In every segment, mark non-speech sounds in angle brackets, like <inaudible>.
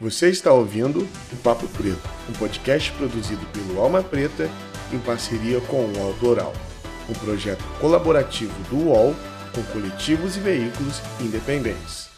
Você está ouvindo o Papo Preto, um podcast produzido pelo Alma Preta em parceria com o UOL Doral, um projeto colaborativo do UOL com coletivos e veículos independentes.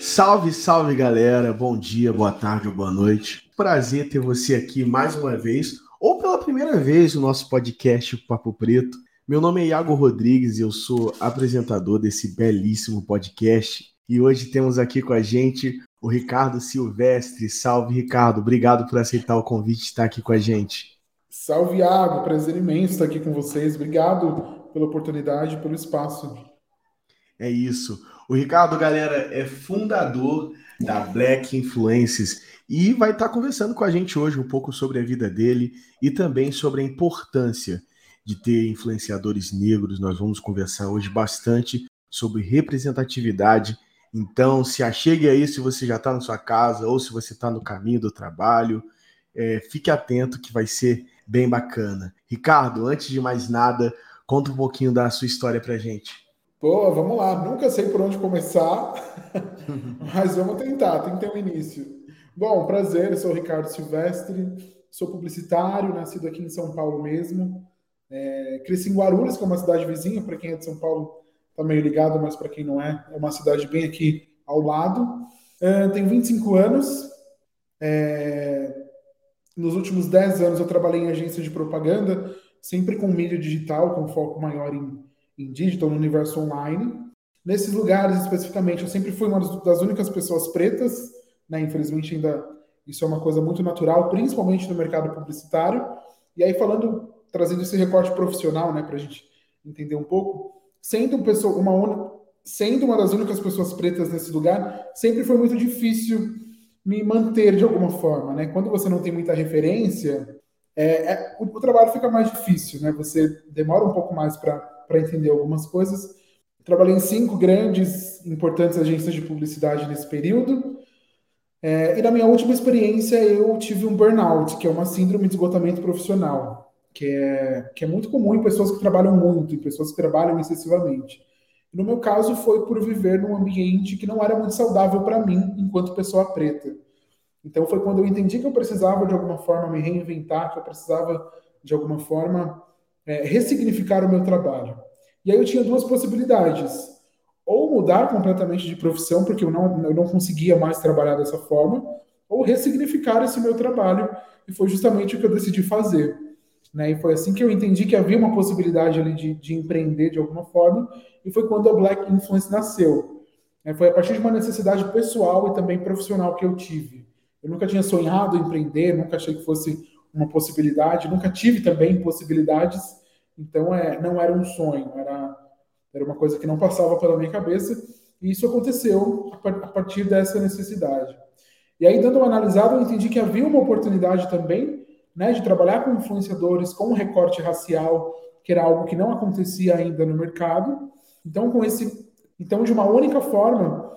Salve, salve galera, bom dia, boa tarde ou boa noite. Prazer ter você aqui mais uma vez, ou pela primeira vez no nosso podcast Papo Preto. Meu nome é Iago Rodrigues e eu sou apresentador desse belíssimo podcast. E hoje temos aqui com a gente o Ricardo Silvestre. Salve, Ricardo, obrigado por aceitar o convite de estar aqui com a gente. Salve, Iago, prazer imenso estar aqui com vocês. Obrigado pela oportunidade, pelo espaço. É isso. O Ricardo, galera, é fundador da Black Influences e vai estar conversando com a gente hoje um pouco sobre a vida dele e também sobre a importância de ter influenciadores negros. Nós vamos conversar hoje bastante sobre representatividade. Então, se achegue aí se você já está na sua casa ou se você está no caminho do trabalho. É, fique atento que vai ser bem bacana. Ricardo, antes de mais nada, conta um pouquinho da sua história para gente. Pô, vamos lá. Nunca sei por onde começar, <laughs> mas vamos tentar. Tem que ter um início. Bom, prazer. Eu sou o Ricardo Silvestre. Sou publicitário, nascido aqui em São Paulo mesmo. É, cresci em Guarulhos, que é uma cidade vizinha. Para quem é de São Paulo, tá meio ligado, mas para quem não é, é uma cidade bem aqui ao lado. É, tenho 25 anos. É, nos últimos 10 anos eu trabalhei em agência de propaganda, sempre com mídia digital, com foco maior em em digital, no universo online. Nesses lugares, especificamente, eu sempre fui uma das únicas pessoas pretas, né? Infelizmente, ainda isso é uma coisa muito natural, principalmente no mercado publicitário. E aí, falando, trazendo esse recorte profissional, né, para a gente entender um pouco, sendo, pessoa, uma, sendo uma das únicas pessoas pretas nesse lugar, sempre foi muito difícil me manter de alguma forma, né? Quando você não tem muita referência, é, é, o, o, trabalho fica mais difícil, né? Você demora um pouco mais para para entender algumas coisas. Trabalhei em cinco grandes, importantes agências de publicidade nesse período. É, e na minha última experiência, eu tive um burnout, que é uma síndrome de esgotamento profissional, que é, que é muito comum em pessoas que trabalham muito, em pessoas que trabalham excessivamente. no meu caso, foi por viver num ambiente que não era muito saudável para mim, enquanto pessoa preta. Então, foi quando eu entendi que eu precisava, de alguma forma, me reinventar, que eu precisava, de alguma forma, é, ressignificar o meu trabalho. E aí eu tinha duas possibilidades. Ou mudar completamente de profissão, porque eu não, eu não conseguia mais trabalhar dessa forma, ou ressignificar esse meu trabalho. E foi justamente o que eu decidi fazer. Né? E foi assim que eu entendi que havia uma possibilidade ali de, de empreender de alguma forma, e foi quando a Black Influence nasceu. É, foi a partir de uma necessidade pessoal e também profissional que eu tive. Eu nunca tinha sonhado em empreender, nunca achei que fosse uma possibilidade, nunca tive também possibilidades, então é, não era um sonho, era, era uma coisa que não passava pela minha cabeça, e isso aconteceu a partir dessa necessidade. E aí, dando uma analisada, eu entendi que havia uma oportunidade também né, de trabalhar com influenciadores com recorte racial, que era algo que não acontecia ainda no mercado. Então, com esse, então de uma única forma,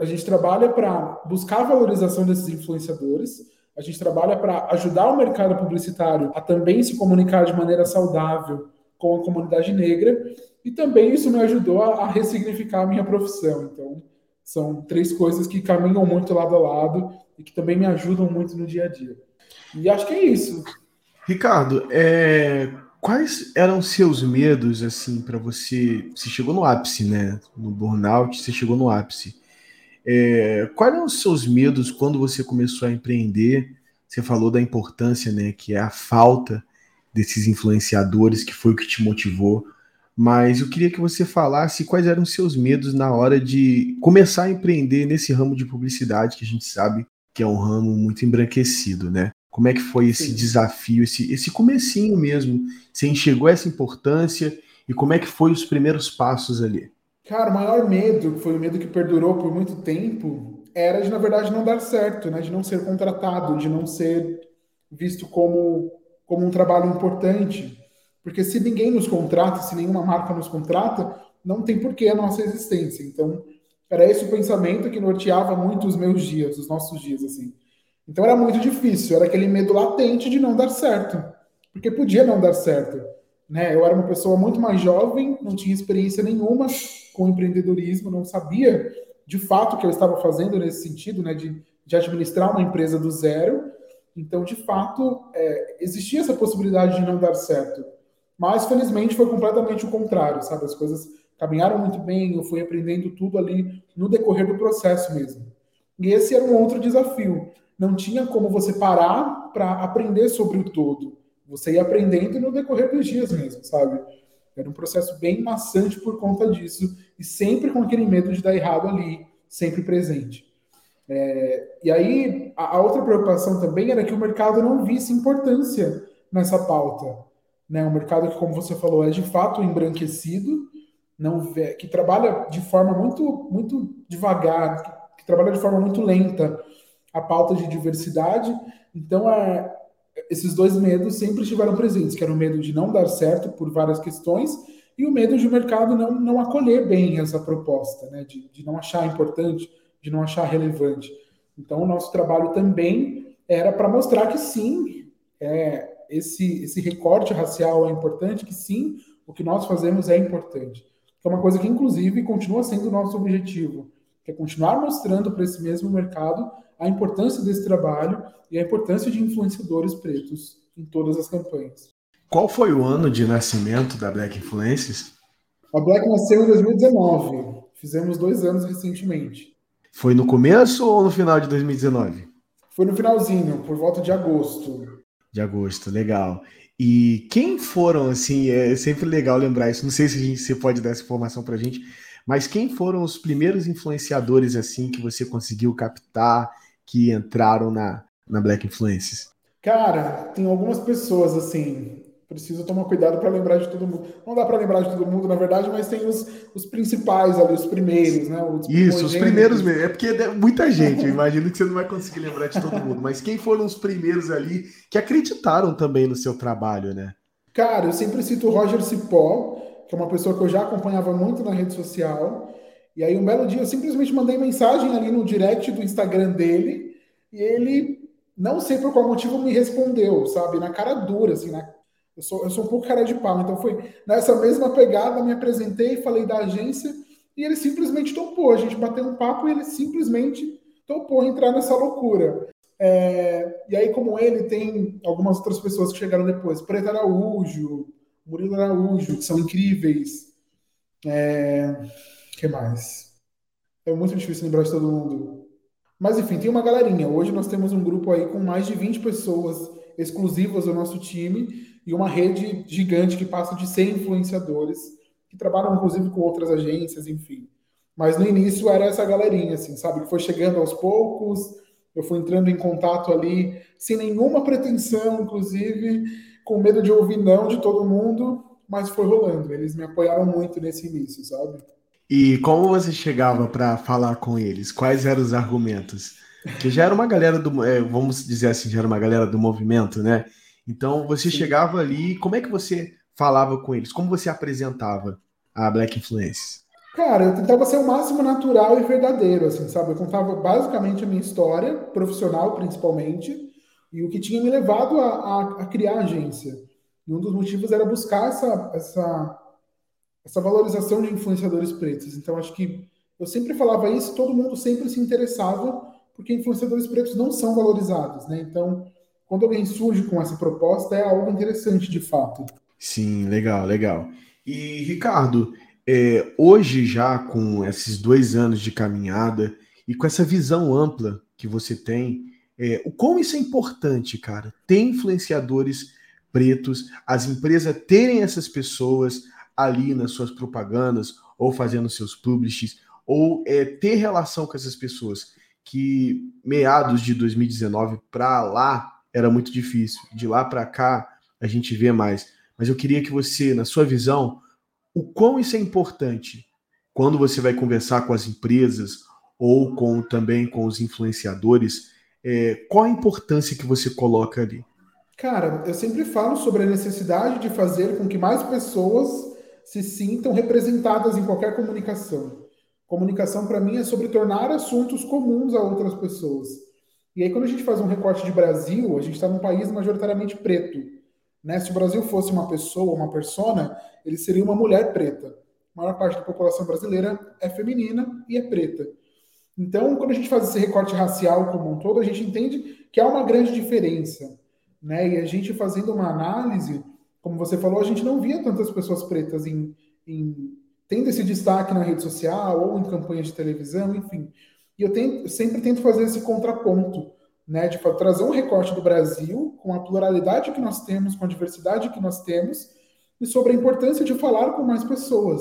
a gente trabalha para buscar a valorização desses influenciadores, a gente trabalha para ajudar o mercado publicitário a também se comunicar de maneira saudável com a comunidade negra e também isso me ajudou a, a ressignificar a minha profissão. Então, são três coisas que caminham muito lado a lado e que também me ajudam muito no dia a dia. E acho que é isso. Ricardo, é... quais eram seus medos assim para você? Você chegou no ápice, né? No burnout, você chegou no ápice. É, quais eram os seus medos quando você começou a empreender? Você falou da importância, né, que é a falta desses influenciadores, que foi o que te motivou. Mas eu queria que você falasse quais eram os seus medos na hora de começar a empreender nesse ramo de publicidade, que a gente sabe que é um ramo muito embranquecido, né? Como é que foi esse Sim. desafio, esse, esse comecinho mesmo? Você enxergou essa importância e como é que foi os primeiros passos ali? Cara, o maior medo, que foi o medo que perdurou por muito tempo, era de, na verdade, não dar certo, né? De não ser contratado, de não ser visto como, como um trabalho importante. Porque se ninguém nos contrata, se nenhuma marca nos contrata, não tem porquê a nossa existência. Então, era esse o pensamento que norteava muito os meus dias, os nossos dias, assim. Então era muito difícil, era aquele medo latente de não dar certo, porque podia não dar certo. Né? Eu era uma pessoa muito mais jovem, não tinha experiência nenhuma com empreendedorismo, não sabia de fato o que eu estava fazendo nesse sentido, né, de, de administrar uma empresa do zero. Então, de fato, é, existia essa possibilidade de não dar certo. Mas, felizmente, foi completamente o contrário, sabe? As coisas caminharam muito bem, eu fui aprendendo tudo ali no decorrer do processo mesmo. E esse era um outro desafio. Não tinha como você parar para aprender sobre o todo. Você ia aprendendo no decorrer dos dias mesmo, sabe? Era um processo bem maçante por conta disso e sempre com aquele medo de dar errado ali, sempre presente. É, e aí, a, a, outra preocupação também era que o mercado não visse importância nessa pauta. Né? Um mercado que, como você falou, é de fato embranquecido, não vê, que trabalha de forma muito, muito devagar, que, que trabalha de forma muito lenta a pauta de diversidade. Então, é, esses dois medos sempre estiveram presentes, que era o medo de não dar certo por várias questões e o medo de o mercado não, não acolher bem essa proposta, né? de, de não achar importante, de não achar relevante. Então, o nosso trabalho também era para mostrar que sim, é, esse, esse recorte racial é importante, que sim, o que nós fazemos é importante. Que é uma coisa que, inclusive, continua sendo o nosso objetivo, que é continuar mostrando para esse mesmo mercado a importância desse trabalho e a importância de influenciadores pretos em todas as campanhas. Qual foi o ano de nascimento da Black Influences? A Black nasceu em 2019. Fizemos dois anos recentemente. Foi no começo ou no final de 2019? Foi no finalzinho, por volta de agosto. De agosto, legal. E quem foram, assim, é sempre legal lembrar isso. Não sei se a gente, você pode dar essa informação para a gente, mas quem foram os primeiros influenciadores, assim, que você conseguiu captar que entraram na, na Black Influences? Cara, tem algumas pessoas assim. Preciso tomar cuidado para lembrar de todo mundo. Não dá para lembrar de todo mundo, na verdade, mas tem os, os principais ali, os primeiros, né? Os Isso, os primeiros mesmo. É porque é muita gente. Eu imagino que você não vai conseguir lembrar de todo mundo. Mas quem foram os primeiros ali que acreditaram também no seu trabalho, né? Cara, eu sempre cito o Roger Cipó, que é uma pessoa que eu já acompanhava muito na rede social. E aí, um belo dia, eu simplesmente mandei mensagem ali no direct do Instagram dele, e ele, não sei por qual motivo, me respondeu, sabe? Na cara dura, assim, na... eu, sou, eu sou um pouco cara de pau, então foi nessa mesma pegada, me apresentei, falei da agência, e ele simplesmente topou. A gente bateu um papo e ele simplesmente topou entrar nessa loucura. É, e aí, como ele, tem algumas outras pessoas que chegaram depois. Preto Araújo, Murilo Araújo, que são incríveis. É, que mais? É muito difícil lembrar de todo mundo. Mas enfim, tem uma galerinha. Hoje nós temos um grupo aí com mais de 20 pessoas exclusivas do nosso time e uma rede gigante que passa de 100 influenciadores que trabalham inclusive com outras agências, enfim. Mas no início era essa galerinha, assim, sabe? Que foi chegando aos poucos, eu fui entrando em contato ali, sem nenhuma pretensão, inclusive, com medo de ouvir não de todo mundo, mas foi rolando. Eles me apoiaram muito nesse início, sabe? E como você chegava para falar com eles? Quais eram os argumentos? Que já era uma galera do, é, vamos dizer assim, já era uma galera do movimento, né? Então você Sim. chegava ali, como é que você falava com eles? Como você apresentava a Black Influence? Cara, eu tentava ser o máximo natural e verdadeiro, assim, sabe? Eu contava basicamente a minha história, profissional principalmente, e o que tinha me levado a, a, a criar a agência. E um dos motivos era buscar essa, essa essa valorização de influenciadores pretos. Então, acho que eu sempre falava isso, todo mundo sempre se interessava, porque influenciadores pretos não são valorizados, né? Então, quando alguém surge com essa proposta, é algo interessante de fato. Sim, legal, legal. E, Ricardo, é, hoje já com esses dois anos de caminhada e com essa visão ampla que você tem, é, o quão isso é importante, cara, ter influenciadores pretos, as empresas terem essas pessoas, ali nas suas propagandas ou fazendo seus publishings ou é, ter relação com essas pessoas que meados de 2019 para lá era muito difícil. De lá para cá a gente vê mais. Mas eu queria que você, na sua visão, o quão isso é importante quando você vai conversar com as empresas ou com também com os influenciadores, é, qual a importância que você coloca ali? Cara, eu sempre falo sobre a necessidade de fazer com que mais pessoas se sintam representadas em qualquer comunicação. Comunicação, para mim, é sobre tornar assuntos comuns a outras pessoas. E aí, quando a gente faz um recorte de Brasil, a gente está num país majoritariamente preto. Né? Se o Brasil fosse uma pessoa, uma persona, ele seria uma mulher preta. A maior parte da população brasileira é feminina e é preta. Então, quando a gente faz esse recorte racial como um todo, a gente entende que há uma grande diferença. Né? E a gente fazendo uma análise, como você falou, a gente não via tantas pessoas pretas em, em tendo esse destaque na rede social ou em campanhas de televisão, enfim. E eu, tento, eu sempre tento fazer esse contraponto, né, de trazer um recorte do Brasil com a pluralidade que nós temos, com a diversidade que nós temos, e sobre a importância de falar com mais pessoas.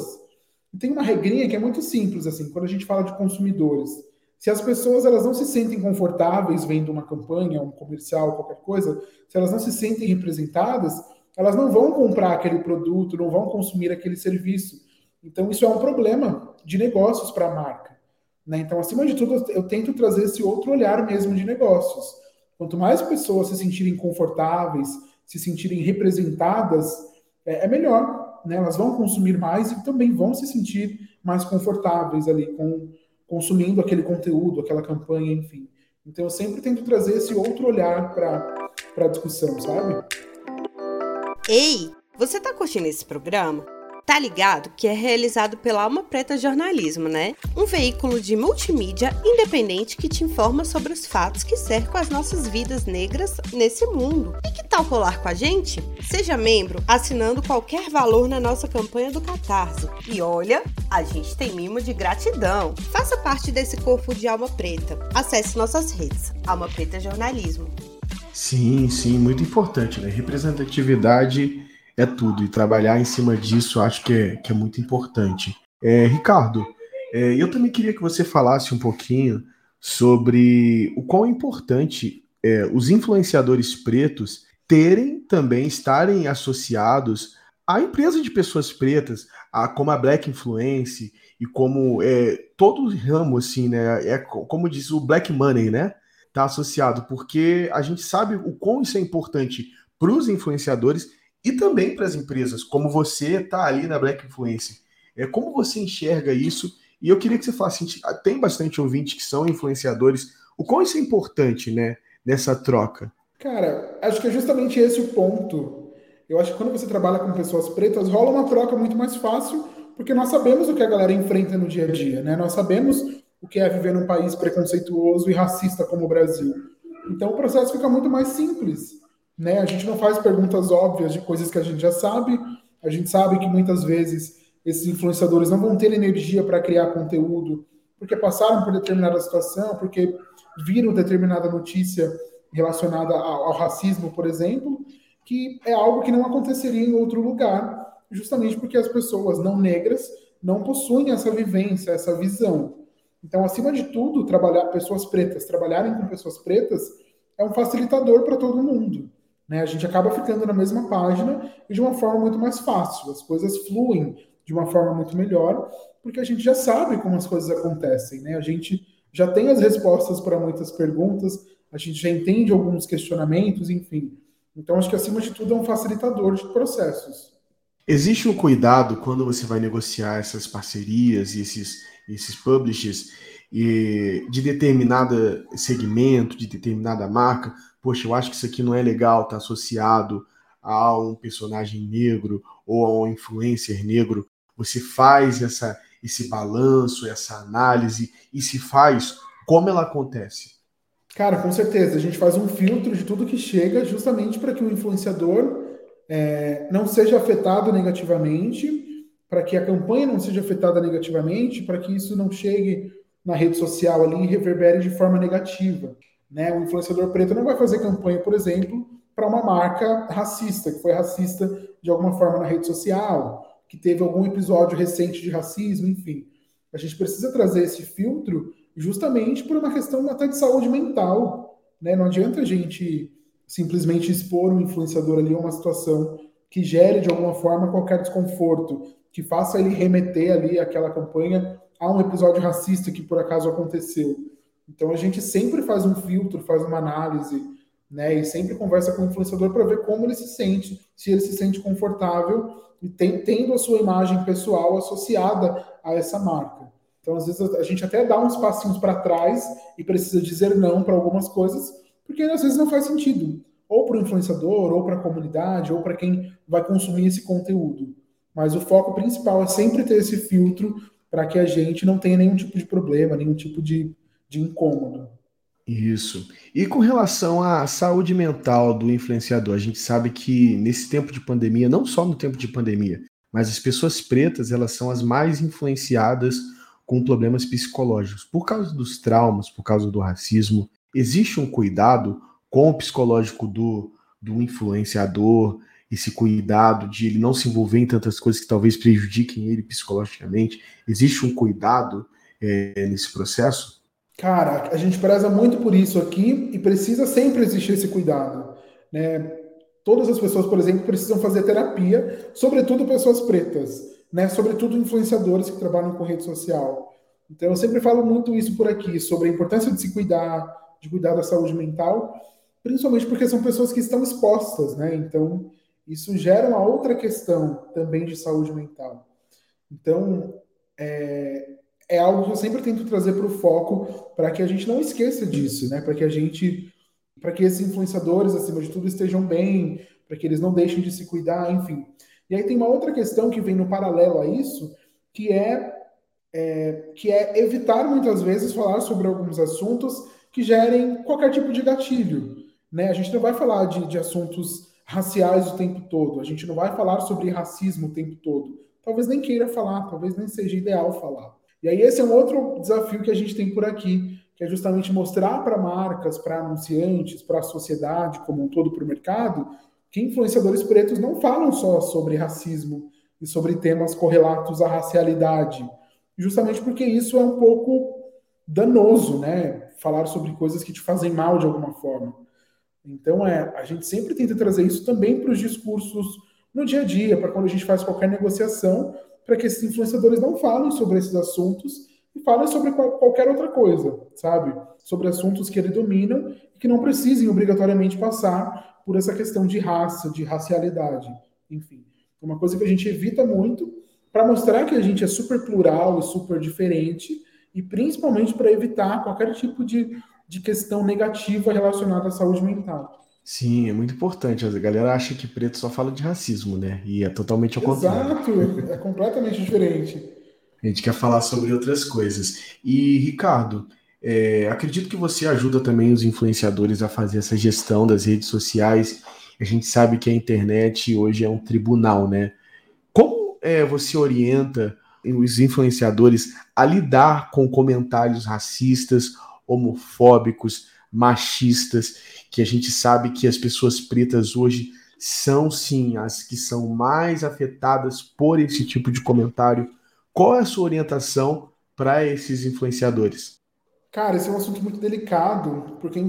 E tem uma regrinha que é muito simples, assim, quando a gente fala de consumidores. Se as pessoas elas não se sentem confortáveis vendo uma campanha, um comercial, qualquer coisa, se elas não se sentem representadas, elas não vão comprar aquele produto, não vão consumir aquele serviço. Então, isso é um problema de negócios para a marca. Né? Então, acima de tudo, eu tento trazer esse outro olhar mesmo de negócios. Quanto mais pessoas se sentirem confortáveis, se sentirem representadas, é, é melhor. Né? Elas vão consumir mais e também vão se sentir mais confortáveis ali com consumindo aquele conteúdo, aquela campanha, enfim. Então, eu sempre tento trazer esse outro olhar para a discussão, sabe? Ei, você está curtindo esse programa? Tá ligado que é realizado pela Alma Preta Jornalismo, né? Um veículo de multimídia independente que te informa sobre os fatos que cercam as nossas vidas negras nesse mundo. E que tal colar com a gente? Seja membro assinando qualquer valor na nossa campanha do Catarse. E olha, a gente tem mimo de gratidão. Faça parte desse corpo de Alma Preta. Acesse nossas redes. Alma Preta Jornalismo. Sim, sim, muito importante, né? Representatividade é tudo. E trabalhar em cima disso acho que é, que é muito importante. É, Ricardo, é, eu também queria que você falasse um pouquinho sobre o quão importante é, os influenciadores pretos terem também, estarem associados à empresa de pessoas pretas, a, como a Black Influence e como é, todo o ramo, assim, né? É como diz o Black Money, né? Tá associado, porque a gente sabe o quão isso é importante para os influenciadores e também para as empresas, como você está ali na Black Influence. É, como você enxerga isso? E eu queria que você falasse, tem bastante ouvintes que são influenciadores, o quão isso é importante, né, nessa troca? Cara, acho que é justamente esse o ponto. Eu acho que quando você trabalha com pessoas pretas, rola uma troca muito mais fácil, porque nós sabemos o que a galera enfrenta no dia a dia, né? Nós sabemos o que é viver num país preconceituoso e racista como o Brasil. Então o processo fica muito mais simples. Né? A gente não faz perguntas óbvias de coisas que a gente já sabe. A gente sabe que muitas vezes esses influenciadores não vão ter energia para criar conteúdo porque passaram por determinada situação, porque viram determinada notícia relacionada ao, ao racismo, por exemplo, que é algo que não aconteceria em outro lugar, justamente porque as pessoas não negras não possuem essa vivência, essa visão. Então, acima de tudo, trabalhar pessoas pretas, trabalharem com pessoas pretas é um facilitador para todo mundo. Né? A gente acaba ficando na mesma página e de uma forma muito mais fácil. As coisas fluem de uma forma muito melhor, porque a gente já sabe como as coisas acontecem. Né? A gente já tem as respostas para muitas perguntas, a gente já entende alguns questionamentos, enfim. Então, acho que acima de tudo é um facilitador de processos. Existe um cuidado quando você vai negociar essas parcerias e esses, esses publishers e de determinado segmento, de determinada marca, poxa, eu acho que isso aqui não é legal, tá associado a um personagem negro ou a um influencer negro. Você faz essa, esse balanço, essa análise e se faz como ela acontece. Cara, com certeza. A gente faz um filtro de tudo que chega justamente para que o influenciador é, não seja afetado negativamente, para que a campanha não seja afetada negativamente, para que isso não chegue na rede social ali e reverbere de forma negativa. Né? O influenciador preto não vai fazer campanha, por exemplo, para uma marca racista, que foi racista de alguma forma na rede social, que teve algum episódio recente de racismo, enfim. A gente precisa trazer esse filtro justamente por uma questão até de saúde mental. Né? Não adianta a gente simplesmente expor um influenciador ali a uma situação que gere de alguma forma qualquer desconforto, que faça ele remeter ali aquela campanha a um episódio racista que por acaso aconteceu. Então a gente sempre faz um filtro, faz uma análise, né? E sempre conversa com o influenciador para ver como ele se sente, se ele se sente confortável e tem, tendo a sua imagem pessoal associada a essa marca. Então, às vezes, a gente até dá uns passinhos para trás e precisa dizer não para algumas coisas, porque às vezes não faz sentido. Ou para o influenciador, ou para a comunidade, ou para quem vai consumir esse conteúdo. Mas o foco principal é sempre ter esse filtro para que a gente não tenha nenhum tipo de problema, nenhum tipo de, de incômodo. Isso. E com relação à saúde mental do influenciador, a gente sabe que nesse tempo de pandemia, não só no tempo de pandemia, mas as pessoas pretas, elas são as mais influenciadas com problemas psicológicos, por causa dos traumas, por causa do racismo. Existe um cuidado com o psicológico do, do influenciador, esse cuidado de ele não se envolver em tantas coisas que talvez prejudiquem ele psicologicamente? Existe um cuidado é, nesse processo? Cara, a gente preza muito por isso aqui e precisa sempre existir esse cuidado. Né? Todas as pessoas, por exemplo, precisam fazer terapia, sobretudo pessoas pretas, né? sobretudo influenciadores que trabalham com rede social. Então, eu sempre falo muito isso por aqui, sobre a importância de se cuidar, de cuidar da saúde mental, principalmente porque são pessoas que estão expostas, né? Então, isso gera uma outra questão também de saúde mental. Então, é, é algo que eu sempre tento trazer para o foco para que a gente não esqueça disso, né? Para que a gente, para que esses influenciadores, acima de tudo, estejam bem, para que eles não deixem de se cuidar, enfim. E aí tem uma outra questão que vem no paralelo a isso, que é, é que é evitar muitas vezes falar sobre alguns assuntos que gerem qualquer tipo de gatilho. Né? A gente não vai falar de, de assuntos raciais o tempo todo, a gente não vai falar sobre racismo o tempo todo. Talvez nem queira falar, talvez nem seja ideal falar. E aí esse é um outro desafio que a gente tem por aqui, que é justamente mostrar para marcas, para anunciantes, para a sociedade como um todo, para o mercado, que influenciadores pretos não falam só sobre racismo e sobre temas correlatos à racialidade, justamente porque isso é um pouco danoso, né? Falar sobre coisas que te fazem mal de alguma forma. Então, é, a gente sempre tenta trazer isso também para os discursos no dia a dia, para quando a gente faz qualquer negociação, para que esses influenciadores não falem sobre esses assuntos e falem sobre qualquer outra coisa, sabe? Sobre assuntos que eles dominam e que não precisem obrigatoriamente passar por essa questão de raça, de racialidade, enfim. É uma coisa que a gente evita muito para mostrar que a gente é super plural e super diferente e principalmente para evitar qualquer tipo de de questão negativa relacionada à saúde mental. Sim, é muito importante. A galera acha que preto só fala de racismo, né? E é totalmente ao contrário. Exato, é completamente diferente. A gente quer falar sobre outras coisas. E, Ricardo, é, acredito que você ajuda também os influenciadores a fazer essa gestão das redes sociais. A gente sabe que a internet hoje é um tribunal, né? Como é, você orienta os influenciadores a lidar com comentários racistas homofóbicos, machistas, que a gente sabe que as pessoas pretas hoje são sim as que são mais afetadas por esse tipo de comentário. Qual é a sua orientação para esses influenciadores? Cara, esse é um assunto muito delicado, porque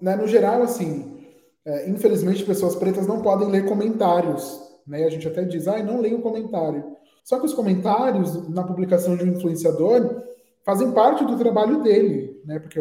né, no geral, assim, é, infelizmente, pessoas pretas não podem ler comentários. Né? A gente até diz, ah, não leio o comentário. Só que os comentários na publicação de um influenciador fazem parte do trabalho dele, né? Porque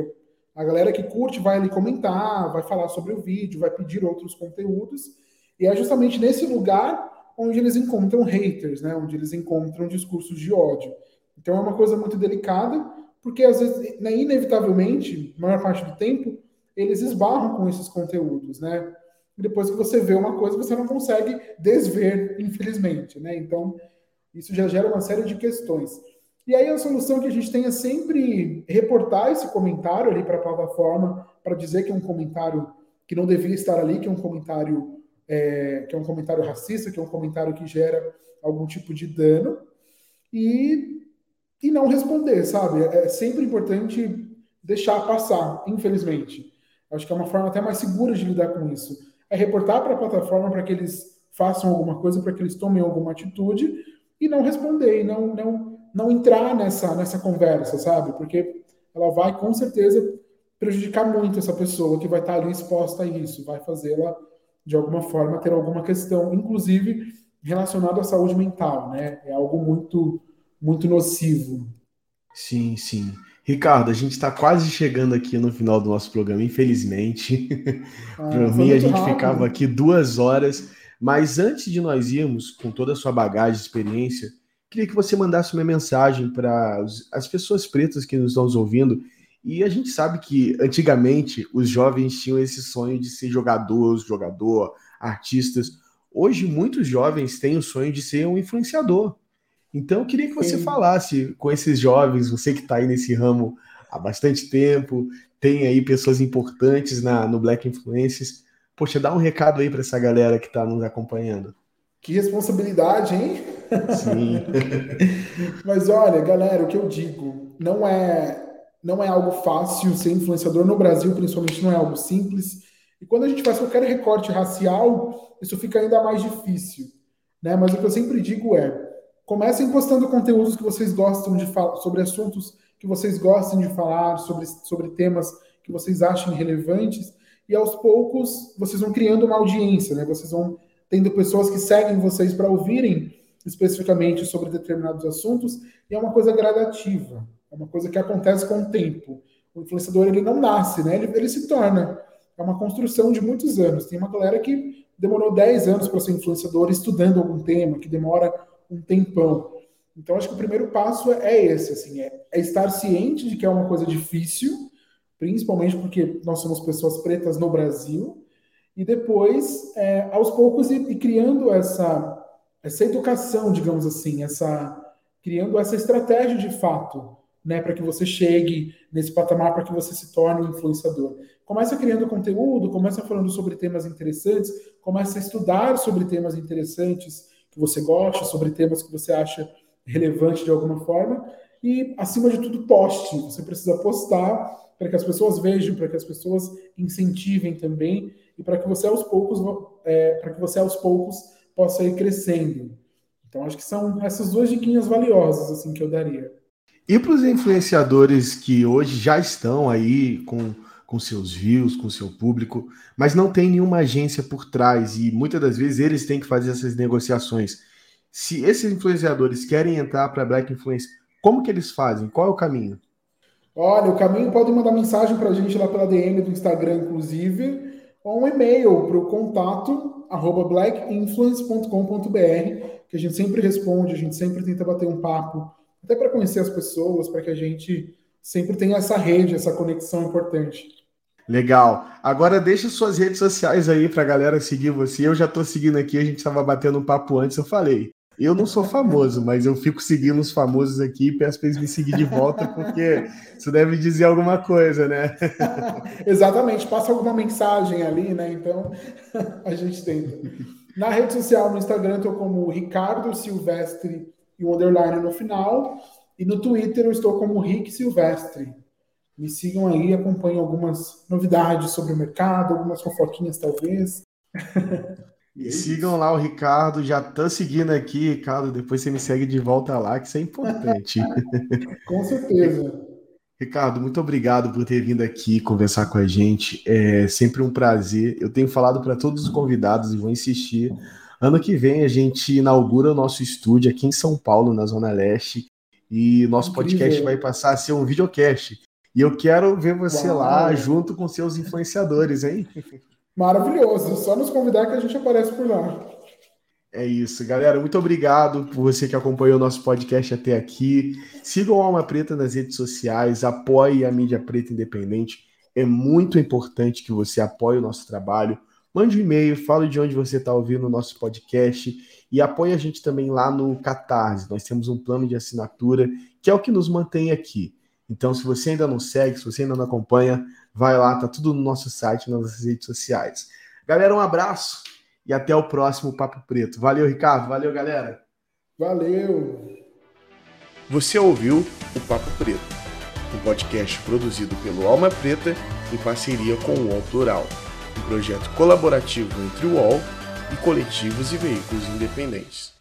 a galera que curte vai ali comentar, vai falar sobre o vídeo, vai pedir outros conteúdos, e é justamente nesse lugar onde eles encontram haters, né? Onde eles encontram discursos de ódio. Então é uma coisa muito delicada, porque às vezes, né, inevitavelmente, a maior parte do tempo, eles esbarram com esses conteúdos, né? E depois que você vê uma coisa, você não consegue desver, infelizmente, né? Então, isso já gera uma série de questões. E aí a solução que a gente tem é sempre reportar esse comentário ali para a plataforma para dizer que é um comentário que não devia estar ali, que é um comentário é, que é um comentário racista, que é um comentário que gera algum tipo de dano e, e não responder, sabe? É, é sempre importante deixar passar, infelizmente. Acho que é uma forma até mais segura de lidar com isso. É reportar para a plataforma para que eles façam alguma coisa, para que eles tomem alguma atitude e não responder, e não, não não entrar nessa, nessa conversa, sabe? Porque ela vai com certeza prejudicar muito essa pessoa que vai estar ali exposta a isso, vai fazê-la de alguma forma ter alguma questão, inclusive relacionada à saúde mental, né? É algo muito muito nocivo. Sim, sim. Ricardo, a gente está quase chegando aqui no final do nosso programa, infelizmente. <laughs> Ah, Para mim, a gente rápido. ficava aqui duas horas. Mas antes de nós irmos, com toda a sua bagagem, experiência, queria que você mandasse uma mensagem para as pessoas pretas que nos estão ouvindo. E a gente sabe que antigamente os jovens tinham esse sonho de ser jogador, jogador, artistas. Hoje muitos jovens têm o sonho de ser um influenciador. Então eu queria que você Sim. falasse com esses jovens, você que está aí nesse ramo há bastante tempo, tem aí pessoas importantes na, no Black Influences. Poxa, dá um recado aí para essa galera que está nos acompanhando. Que responsabilidade, hein? Sim. Mas olha, galera, o que eu digo, não é não é algo fácil ser influenciador no Brasil, principalmente não é algo simples. E quando a gente faz qualquer recorte racial, isso fica ainda mais difícil, né? Mas o que eu sempre digo é: comecem postando conteúdos que vocês gostam de falar sobre assuntos que vocês gostem de falar, sobre, sobre temas que vocês achem relevantes, e aos poucos vocês vão criando uma audiência, né? Vocês vão tendo pessoas que seguem vocês para ouvirem especificamente sobre determinados assuntos, e é uma coisa gradativa, é uma coisa que acontece com o tempo. O influenciador ele não nasce, né? Ele, ele se torna. É uma construção de muitos anos. Tem uma galera que demorou 10 anos para ser influenciador estudando algum tema, que demora um tempão. Então, acho que o primeiro passo é esse, assim, é, é, estar ciente de que é uma coisa difícil, principalmente porque nós somos pessoas pretas no Brasil, e depois, é, aos poucos, ir, ir, criando essa, essa educação, digamos assim, essa criando essa estratégia de fato, né, para que você chegue nesse patamar, para que você se torne um influenciador. Começa criando conteúdo, começa falando sobre temas interessantes, começa a estudar sobre temas interessantes que você gosta, sobre temas que você acha relevante de alguma forma e, acima de tudo, poste. Você precisa postar para que as pessoas vejam, para que as pessoas incentivem também e para que você aos poucos, é, para que você aos poucos possa ir crescendo. Então, acho que são essas duas diquinhas valiosas assim que eu daria. E para os influenciadores que hoje já estão aí com, com seus views, com seu público, mas não tem nenhuma agência por trás e muitas das vezes eles têm que fazer essas negociações se esses influenciadores querem entrar para Black Influence, como que eles fazem? Qual é o caminho? Olha, o caminho pode mandar mensagem para a gente lá pela DM do Instagram, inclusive, ou um e-mail para o contato arroba blackinfluence.com.br, que a gente sempre responde, a gente sempre tenta bater um papo, até para conhecer as pessoas, para que a gente sempre tenha essa rede, essa conexão importante. Legal. Agora deixa suas redes sociais aí para a galera seguir você. Eu já estou seguindo aqui, a gente estava batendo um papo antes, eu falei. Eu não sou famoso, mas eu fico seguindo os famosos aqui e peço para eles me seguir de volta, porque isso deve dizer alguma coisa, né? <laughs> Exatamente, passa alguma mensagem ali, né? Então <laughs> a gente tenta. Na rede social, no Instagram, estou como Ricardo Silvestre e o underline no final. E no Twitter eu estou como Rick Silvestre. Me sigam aí, acompanhem algumas novidades sobre o mercado, algumas fofoquinhas talvez. <laughs> E sigam lá o Ricardo, já tô seguindo aqui, Ricardo. Depois você me segue de volta lá, que isso é importante. <laughs> com certeza. Ricardo, muito obrigado por ter vindo aqui conversar com a gente. É sempre um prazer. Eu tenho falado para todos os convidados e vou insistir. Ano que vem a gente inaugura o nosso estúdio aqui em São Paulo, na Zona Leste, e nosso Incrível. podcast vai passar a ser um videocast. E eu quero ver você Uau. lá junto com seus influenciadores, hein? <laughs> Maravilhoso. Só nos convidar que a gente aparece por lá. É isso, galera. Muito obrigado por você que acompanhou o nosso podcast até aqui. Sigam a Alma Preta nas redes sociais, apoie a mídia preta independente. É muito importante que você apoie o nosso trabalho. Mande um e-mail, fale de onde você está ouvindo o nosso podcast e apoie a gente também lá no Catarse. Nós temos um plano de assinatura que é o que nos mantém aqui. Então, se você ainda não segue, se você ainda não acompanha, Vai lá, tá tudo no nosso site, nas nossas redes sociais. Galera, um abraço e até o próximo Papo Preto. Valeu, Ricardo. Valeu, galera. Valeu. Você ouviu o Papo Preto, um podcast produzido pelo Alma Preta em parceria com o UOL Plural, um projeto colaborativo entre o UOL e coletivos e veículos independentes.